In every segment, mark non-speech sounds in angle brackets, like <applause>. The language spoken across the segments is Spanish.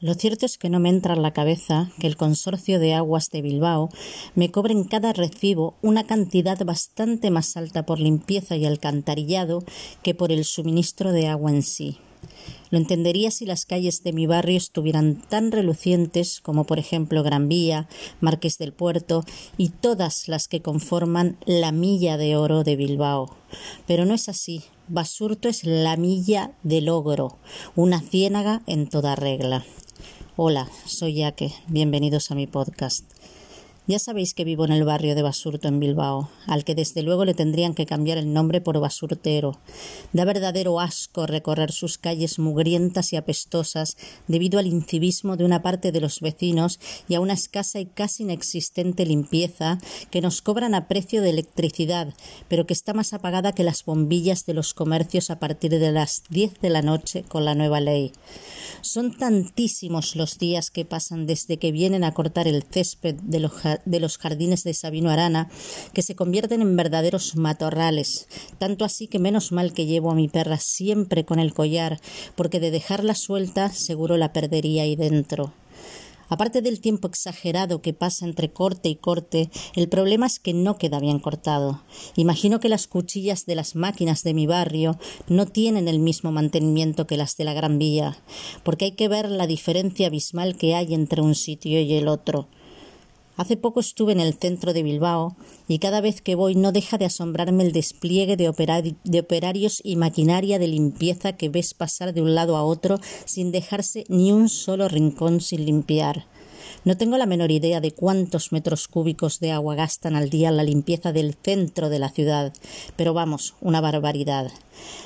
Lo cierto es que no me entra en la cabeza que el Consorcio de Aguas de Bilbao me cobre en cada recibo una cantidad bastante más alta por limpieza y alcantarillado que por el suministro de agua en sí. Lo entendería si las calles de mi barrio estuvieran tan relucientes como por ejemplo Gran Vía, Marqués del Puerto y todas las que conforman la milla de oro de Bilbao. Pero no es así. Basurto es la milla del ogro, una ciénaga en toda regla. Hola, soy Yaque. Bienvenidos a mi podcast. Ya sabéis que vivo en el barrio de Basurto en Bilbao, al que desde luego le tendrían que cambiar el nombre por Basurtero. Da verdadero asco recorrer sus calles mugrientas y apestosas debido al incivismo de una parte de los vecinos y a una escasa y casi inexistente limpieza que nos cobran a precio de electricidad, pero que está más apagada que las bombillas de los comercios a partir de las diez de la noche con la nueva ley. Son tantísimos los días que pasan desde que vienen a cortar el césped de los de los jardines de Sabino Arana, que se convierten en verdaderos matorrales, tanto así que menos mal que llevo a mi perra siempre con el collar, porque de dejarla suelta seguro la perdería ahí dentro. Aparte del tiempo exagerado que pasa entre corte y corte, el problema es que no queda bien cortado. Imagino que las cuchillas de las máquinas de mi barrio no tienen el mismo mantenimiento que las de la Gran Vía, porque hay que ver la diferencia abismal que hay entre un sitio y el otro. Hace poco estuve en el centro de Bilbao y cada vez que voy no deja de asombrarme el despliegue de, operarios y maquinaria de limpieza que ves pasar de un lado a otro sin dejarse ni un solo rincón sin limpiar. No tengo la menor idea de cuántos metros cúbicos de agua gastan al día la limpieza del centro de la ciudad, pero vamos, una barbaridad.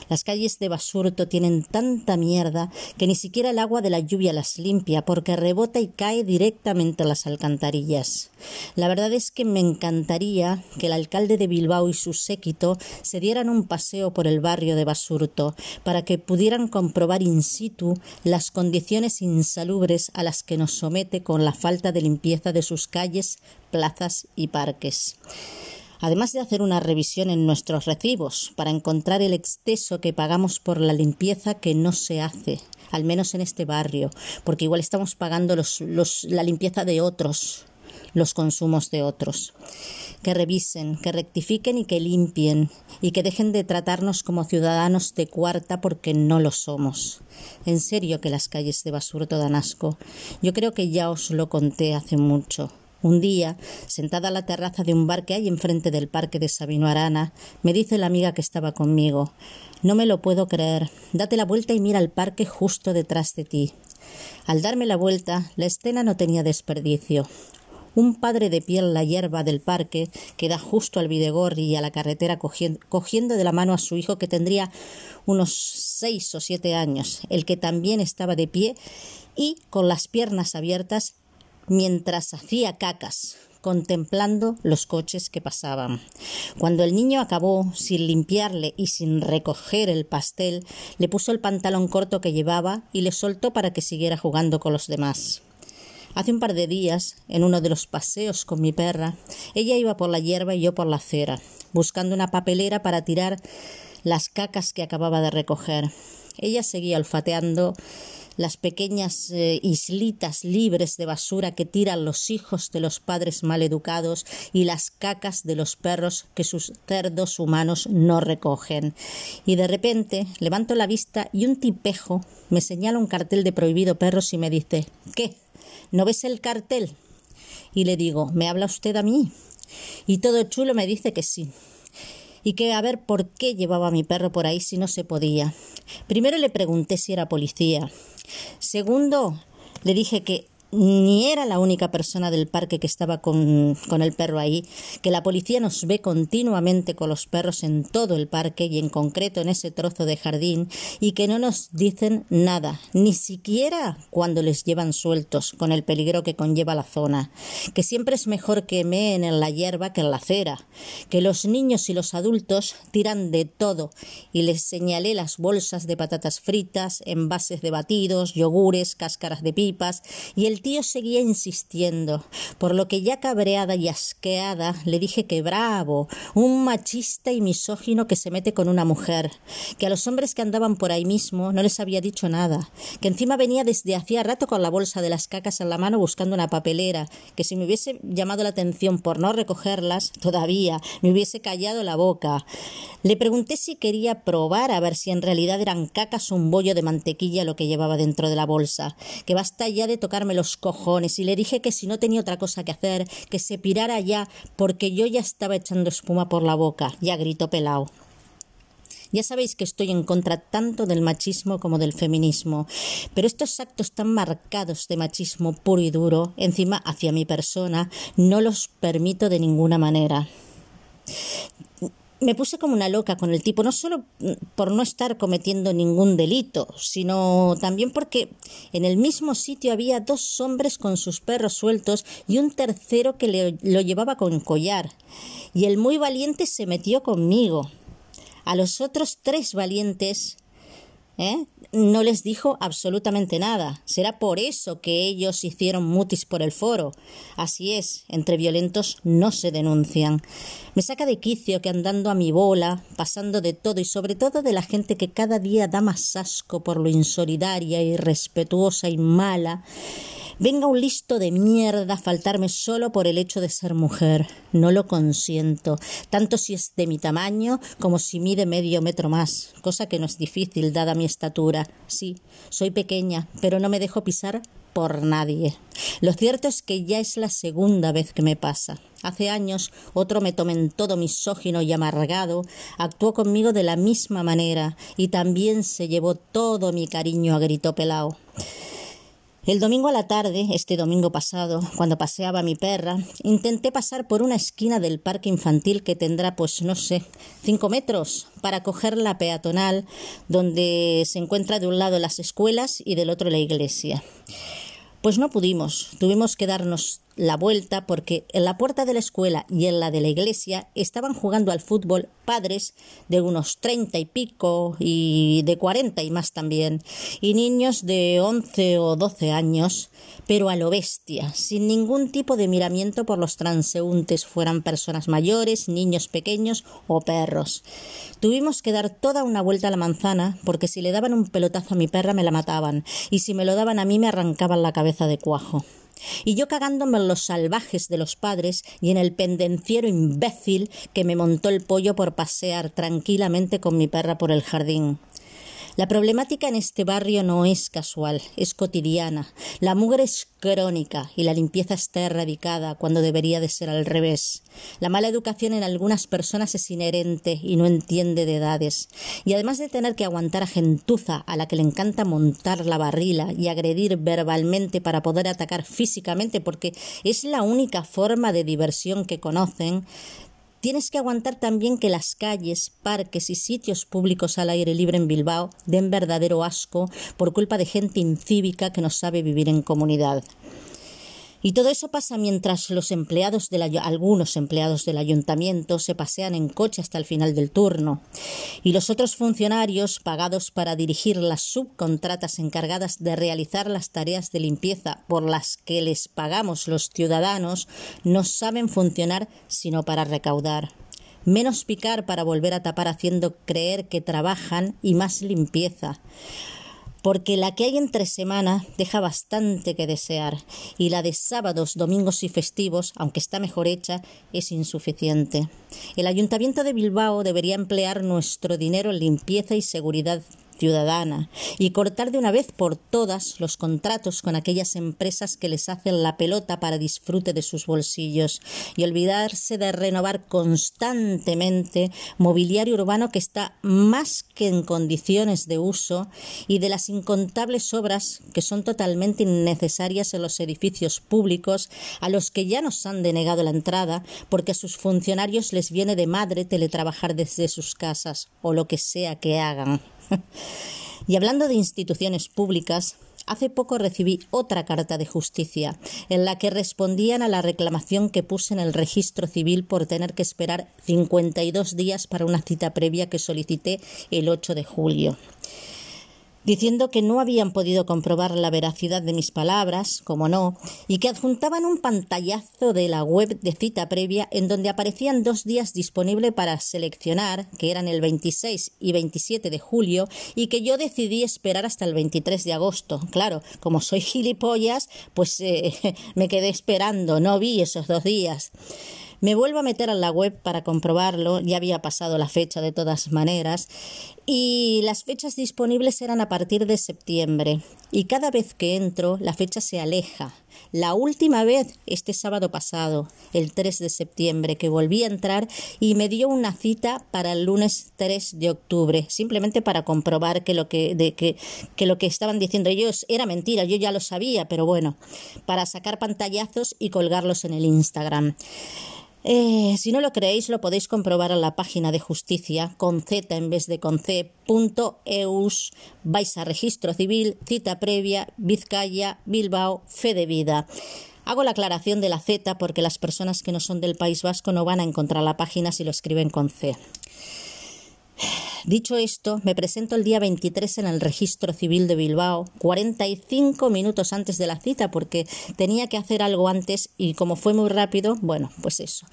Las calles de Basurto tienen tanta mierda que ni siquiera el agua de la lluvia las limpia porque rebota y cae directamente a las alcantarillas. La verdad es que me encantaría que el alcalde de Bilbao y su séquito se dieran un paseo por el barrio de Basurto para que pudieran comprobar in situ las condiciones insalubres a las que nos somete con la falta de limpieza de sus calles, plazas y parques además de hacer una revisión en nuestros recibos para encontrar el exceso que pagamos por la limpieza que no se hace, al menos en este barrio, porque igual estamos pagando la limpieza de otros, los consumos de otros. Que revisen, que rectifiquen y que limpien, y que dejen de tratarnos como ciudadanos de cuarta porque no lo somos. En serio que las calles de Basurto dan asco. Yo creo que ya os lo conté hace mucho. Un día, sentada a la terraza de un bar que hay enfrente del parque de Sabino Arana, me dice la amiga que estaba conmigo No me lo puedo creer. Date la vuelta y mira el parque justo detrás de ti. Al darme la vuelta, la escena no tenía desperdicio. Un padre de pie en la hierba del parque, que da justo al Videgor y a la carretera cogiendo de la mano a su hijo que tendría unos seis o siete años, el que también estaba de pie y con las piernas abiertas mientras hacía cacas, contemplando los coches que pasaban. Cuando el niño acabó, sin limpiarle y sin recoger el pastel, le puso el pantalón corto que llevaba y le soltó para que siguiera jugando con los demás. Hace un par de días, en uno de los paseos con mi perra, ella iba por la hierba y yo por la acera, buscando una papelera para tirar las cacas que acababa de recoger. Ella seguía olfateando las pequeñas eh, islitas libres de basura que tiran los hijos de los padres mal educados y las cacas de los perros que sus cerdos humanos no recogen. Y de repente levanto la vista y un tipejo me señala un cartel de prohibido perros y me dice ¿Qué? ¿No ves el cartel? Y le digo ¿Me habla usted a mí? Y todo chulo me dice que sí y que a ver por qué llevaba a mi perro por ahí si no se podía. Primero le pregunté si era policía. Segundo, le dije que ni era la única persona del parque que estaba con, con, el perro ahí, que la policía nos ve continuamente con los perros en todo el parque y en concreto en ese trozo de jardín y que no nos dicen nada, ni siquiera cuando les llevan sueltos, con el peligro que conlleva la zona, que siempre es mejor que en la hierba que en la acera, que los niños y los adultos tiran de todo y les señalé las bolsas de patatas fritas, envases de batidos, yogures, cáscaras de pipas y el tío seguía insistiendo, por lo que ya cabreada y asqueada le dije que bravo, un machista y misógino que se mete con una mujer, que a los hombres que andaban por ahí mismo no les había dicho nada, que encima venía desde hacía rato con la bolsa de las cacas en la mano buscando una papelera, que si me hubiese llamado la atención por no recogerlas, todavía me hubiese callado la boca. Le pregunté si quería probar a ver si en realidad eran cacas o un bollo de mantequilla lo que llevaba dentro de la bolsa, que basta ya de tocarme los cojones, y le dije que si no tenía otra cosa que hacer, que se pirara ya, porque yo ya estaba echando espuma por la boca, ya gritó pelao. Ya sabéis que estoy en contra tanto del machismo como del feminismo, pero estos actos tan marcados de machismo puro y duro, encima hacia mi persona, no los permito de ninguna manera me puse como una loca con el tipo, no solo por no estar cometiendo ningún delito, sino también porque en el mismo sitio había dos hombres con sus perros sueltos y un tercero que le, lo llevaba con collar. Y el muy valiente se metió conmigo. A los otros tres valientes ¿eh? no les dijo absolutamente nada. Será por eso que ellos hicieron mutis por el foro. Así es, entre violentos no se denuncian. Me saca de quicio que andando a mi bola, pasando de todo y sobre todo de la gente que cada día da más asco por lo insolidaria, irrespetuosa y mala, Venga un listo de mierda a faltarme solo por el hecho de ser mujer. No lo consiento, tanto si es de mi tamaño como si mide medio metro más, cosa que no es difícil dada mi estatura. Sí, soy pequeña, pero no me dejo pisar por nadie. Lo cierto es que ya es la segunda vez que me pasa. Hace años otro me en todo misógino y amargado, actuó conmigo de la misma manera y también se llevó todo mi cariño a grito pelao. El domingo a la tarde, este domingo pasado, cuando paseaba mi perra, intenté pasar por una esquina del parque infantil que tendrá, pues no sé, cinco metros, para coger la peatonal donde se encuentra de un lado las escuelas y del otro la iglesia. Pues no pudimos, tuvimos que darnos la vuelta porque en la puerta de la escuela y en la de la iglesia estaban jugando al fútbol padres de unos treinta y pico y de cuarenta y más también, y niños de once o doce años pero a lo bestia, sin ningún tipo de miramiento por los transeúntes, fueran personas mayores, niños pequeños o perros. Tuvimos que dar toda una vuelta a la manzana, porque si le daban un pelotazo a mi perra me la mataban, y si me lo daban a mí me arrancaban la cabeza de cuajo. Y yo cagándome en los salvajes de los padres y en el pendenciero imbécil que me montó el pollo por pasear tranquilamente con mi perra por el jardín. La problemática en este barrio no es casual, es cotidiana. La mugre es crónica y la limpieza está erradicada cuando debería de ser al revés. La mala educación en algunas personas es inherente y no entiende de edades. Y además de tener que aguantar a gentuza a la que le encanta montar la barrila y agredir verbalmente para poder atacar físicamente porque es la única forma de diversión que conocen, Tienes que aguantar también que las calles, parques y sitios públicos al aire libre en Bilbao den verdadero asco por culpa de gente incívica que no sabe vivir en comunidad. Y todo eso pasa mientras los empleados algunos empleados del ayuntamiento se pasean en coche hasta el final del turno. Y los otros funcionarios pagados para dirigir las subcontratas encargadas de realizar las tareas de limpieza por las que les pagamos los ciudadanos no saben funcionar sino para recaudar menos picar para volver a tapar haciendo creer que trabajan y más limpieza porque la que hay entre semana deja bastante que desear y la de sábados, domingos y festivos, aunque está mejor hecha, es insuficiente. El Ayuntamiento de Bilbao debería emplear nuestro dinero en limpieza y seguridad ciudadana y cortar de una vez por todas los contratos con aquellas empresas que les hacen la pelota para disfrute de sus bolsillos y olvidarse de renovar constantemente mobiliario urbano que está más que en condiciones de uso y de las incontables obras que son totalmente innecesarias en los edificios públicos a los que ya nos han denegado la entrada porque a sus funcionarios les viene de madre teletrabajar desde sus casas o lo que sea que hagan. <laughs> y hablando de instituciones públicas, Hace poco recibí otra carta de justicia en la que respondían a la reclamación que puse en el registro civil por tener que esperar 52 días para una cita previa que solicité el 8 de julio. Diciendo que no habían podido comprobar la veracidad de mis palabras, como no, y que adjuntaban un pantallazo de la web de cita previa en donde aparecían dos días disponibles para seleccionar, que eran el 26 y 27 de julio, y que yo decidí esperar hasta el 23 de agosto. Claro, como soy gilipollas, pues eh, <laughs> me quedé esperando, no vi esos dos días. Me vuelvo a meter a la web para comprobarlo, ya había pasado la fecha de todas maneras, y las fechas disponibles eran a partir de septiembre. Y cada vez que entro, la fecha se aleja. La última vez, este sábado pasado, el 3 de septiembre, que volví a entrar y me dio una cita para el lunes 3 de octubre, simplemente para comprobar que lo que, de, que, que lo que estaban diciendo ellos era mentira, yo ya lo sabía, pero bueno, para sacar pantallazos y colgarlos en el Instagram. Eh, si no lo creéis, lo podéis comprobar en la página de justicia con Z en vez de con C, punto eus, vais a registro civil, cita previa, Vizcaya, Bilbao, fe de vida. Hago la aclaración de la Z porque las personas que no son del País Vasco no van a encontrar la página si lo escriben con C. Dicho esto, me presento el día 23 en el registro civil de Bilbao, 45 minutos antes de la cita, porque tenía que hacer algo antes y como fue muy rápido, bueno, pues eso.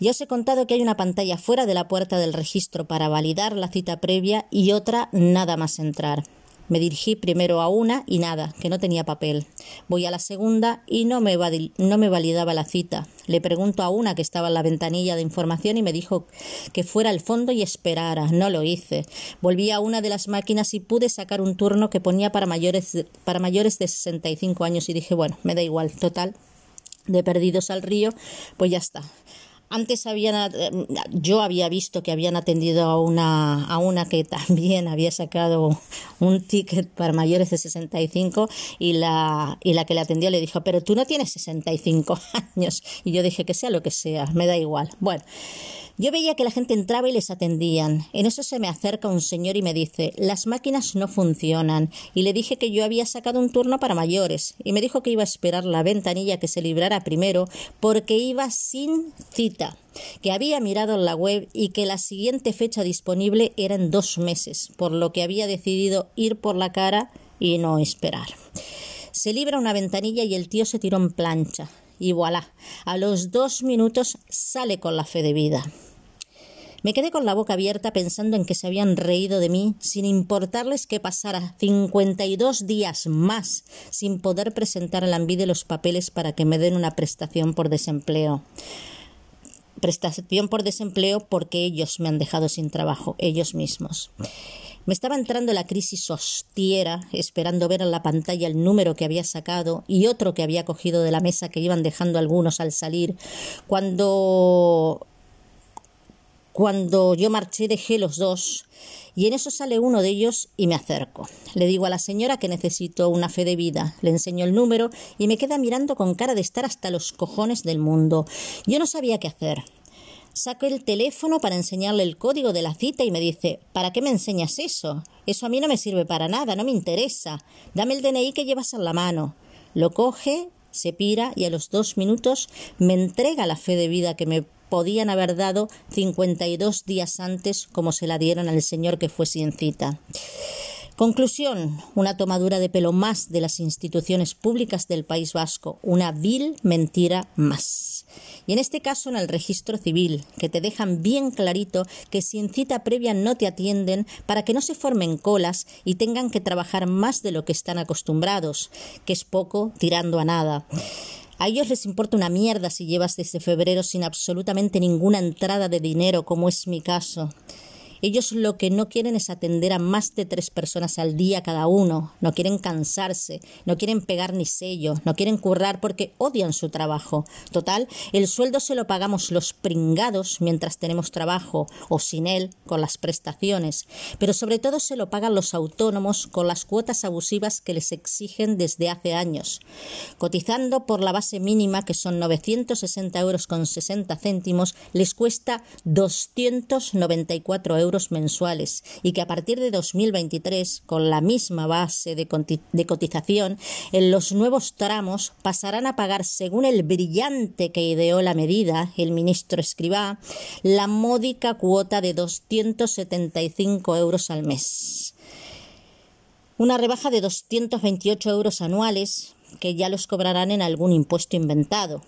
Ya os he contado que hay una pantalla fuera de la puerta del registro para validar la cita previa y otra nada más entrar. Me dirigí primero a una y nada, que no tenía papel. Voy a la segunda y no me, no me validaba la cita. Le pregunto a una que estaba en la ventanilla de información y me dijo que fuera al fondo y esperara. No lo hice. Volví a una de las máquinas y pude sacar un turno que ponía para mayores para mayores de 65 años y dije, bueno, me da igual, total, de perdidos al río, pues ya está. Antes habían, yo había visto que habían atendido a una, a una que también había sacado un ticket para mayores de 65 y la, y la que le atendió le dijo, pero tú no tienes 65 <laughs> años. Y yo dije que sea lo que sea, me da igual. Bueno, yo veía que la gente entraba y les atendían. En eso se me acerca un señor y me dice las máquinas no funcionan. Y le dije que yo había sacado un turno para mayores. Y me dijo que iba a esperar la ventanilla que se librara primero porque iba sin cita que había mirado en la web y que la siguiente fecha disponible era en dos meses, por lo que había decidido ir por la cara y no esperar. Se libra una ventanilla y el tío se tiró en plancha y voilà, a los dos minutos sale con la fe de vida. Me quedé con la boca abierta pensando en que se habían reído de mí sin importarles que pasara 52 días más sin poder presentar al Ambide los papeles para que me den una prestación por desempleo. Prestación por desempleo porque ellos me han dejado sin trabajo, ellos mismos. Me estaba entrando la crisis hostiera, esperando ver en la pantalla el número que había sacado y otro que había cogido de la mesa que iban dejando algunos al salir, cuando cuando yo marché dejé los dos y en eso sale uno de ellos y me acerco. Le digo a la señora que necesito una fe de vida, le enseño el número y me queda mirando con cara de estar hasta los cojones del mundo. Yo no sabía qué hacer. Saco el teléfono para enseñarle el código de la cita y me dice ¿Para qué me enseñas eso? Eso a mí no me sirve para nada, no me interesa. Dame el DNI que llevas en la mano. Lo coge, se pira y a los dos minutos me entrega la fe de vida que me podían haber dado 52 días antes como se la dieron al señor que fue sin cita. Conclusión, una tomadura de pelo más de las instituciones públicas del País Vasco, una vil mentira más. Y en este caso en el registro civil, que te dejan bien clarito que sin cita previa no te atienden para que no se formen colas y tengan que trabajar más de lo que están acostumbrados, que es poco tirando a nada. A ellos les importa una mierda si llevas desde febrero sin absolutamente ninguna entrada de dinero, como es mi caso. Ellos lo que no quieren es atender a más de tres personas al día cada uno, no quieren cansarse, no quieren pegar ni sello, no quieren currar porque odian su trabajo. Total, el sueldo se lo pagamos los pringados mientras tenemos trabajo, o sin él, con las prestaciones, pero sobre todo se lo pagan los autónomos con las cuotas abusivas que les exigen desde hace años. Cotizando por la base mínima, que son 960 euros con 60 céntimos, les cuesta 294 euros mensuales y que a partir de 2023, con la misma base de, cotización, en los nuevos tramos pasarán a pagar, según el brillante que ideó la medida, el ministro Escribá, la módica cuota de 275 euros al mes. Una rebaja de 228 euros anuales que ya los cobrarán en algún impuesto inventado,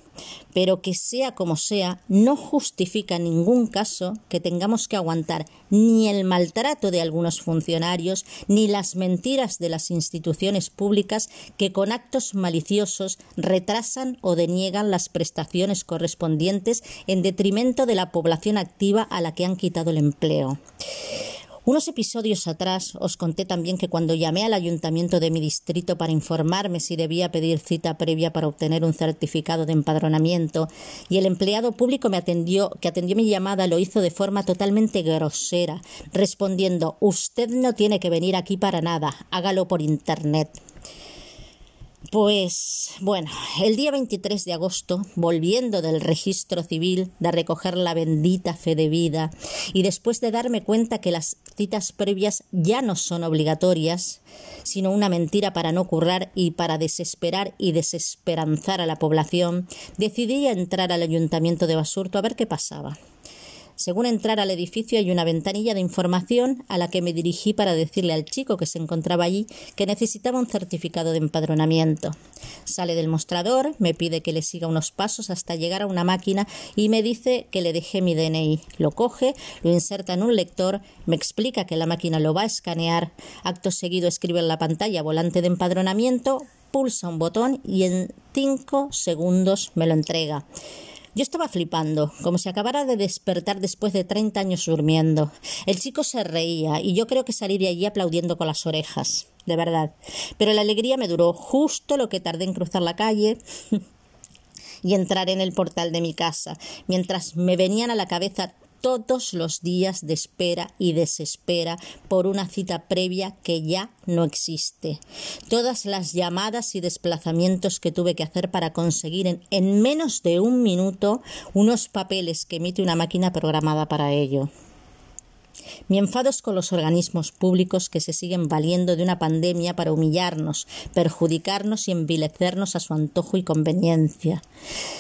pero que sea como sea, no justifica en ningún caso que tengamos que aguantar ni el maltrato de algunos funcionarios, ni las mentiras de las instituciones públicas que con actos maliciosos retrasan o deniegan las prestaciones correspondientes en detrimento de la población activa a la que han quitado el empleo. Unos episodios atrás os conté también que cuando llamé al ayuntamiento de mi distrito para informarme si debía pedir cita previa para obtener un certificado de empadronamiento y el empleado público me atendió, que atendió mi llamada lo hizo de forma totalmente grosera, respondiendo Usted no tiene que venir aquí para nada, hágalo por internet. Pues bueno, el día 23 de agosto, volviendo del registro civil, de recoger la bendita fe de vida, y después de darme cuenta que las citas previas ya no son obligatorias, sino una mentira para no currar y para desesperar y desesperanzar a la población, decidí entrar al ayuntamiento de Basurto a ver qué pasaba. Según entrar al edificio hay una ventanilla de información a la que me dirigí para decirle al chico que se encontraba allí que necesitaba un certificado de empadronamiento. Sale del mostrador, me pide que le siga unos pasos hasta llegar a una máquina y me dice que le dejé mi DNI. Lo coge, lo inserta en un lector, me explica que la máquina lo va a escanear, acto seguido escribe en la pantalla volante de empadronamiento, pulsa un botón y en cinco segundos me lo entrega. Yo estaba flipando, como si acabara de despertar después de treinta años durmiendo. El chico se reía y yo creo que salí de allí aplaudiendo con las orejas, de verdad. Pero la alegría me duró justo lo que tardé en cruzar la calle <laughs> y entrar en el portal de mi casa, mientras me venían a la cabeza todos los días de espera y desespera por una cita previa que ya no existe. Todas las llamadas y desplazamientos que tuve que hacer para conseguir en, en menos de un minuto unos papeles que emite una máquina programada para ello. Mi enfado es con los organismos públicos que se siguen valiendo de una pandemia para humillarnos, perjudicarnos y envilecernos a su antojo y conveniencia.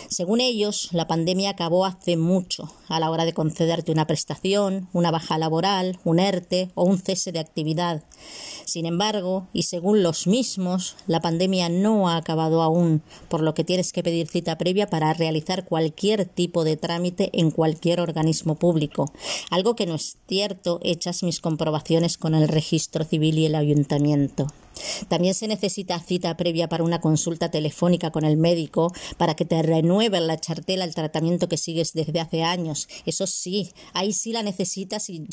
Según ellos, la pandemia acabó hace mucho a la hora de concederte una prestación, una baja laboral, un ERTE o un cese de actividad. Sin embargo, y según los mismos, la pandemia no ha acabado aún, por lo que tienes que pedir cita previa para realizar cualquier tipo de trámite en cualquier organismo público, algo que no es cierto hechas mis comprobaciones con el registro civil y el ayuntamiento. También se necesita cita previa para una consulta telefónica con el médico para que te renueven la chartela el tratamiento que sigues desde hace años. Eso sí, ahí sí la necesitas <laughs> y,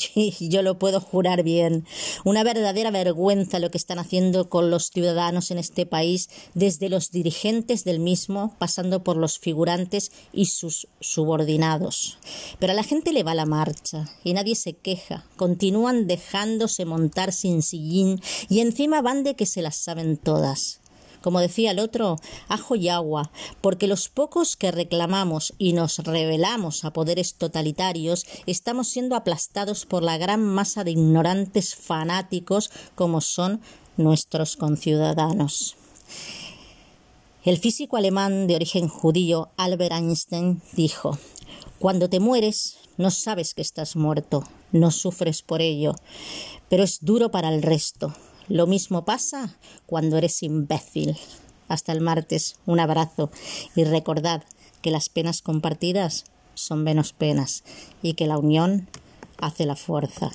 yo lo puedo jurar bien. Una verdadera vergüenza lo que están haciendo con los ciudadanos en este país, desde los dirigentes del mismo, pasando por los figurantes y sus subordinados. Pero a la gente le va la marcha y nadie se queja. Continúan dejándose montar sin sillín y encima van que se las saben todas. Como decía el otro, ajo y agua, porque los pocos que reclamamos y nos rebelamos a poderes totalitarios estamos siendo aplastados por la gran masa de ignorantes fanáticos como son nuestros conciudadanos. El físico alemán de origen judío Albert Einstein dijo Cuando te mueres no sabes que estás muerto, no sufres por ello, pero es duro para el resto, lo mismo pasa cuando eres imbécil. Hasta el martes, un abrazo y recordad que las penas compartidas son menos penas y que la unión hace la fuerza.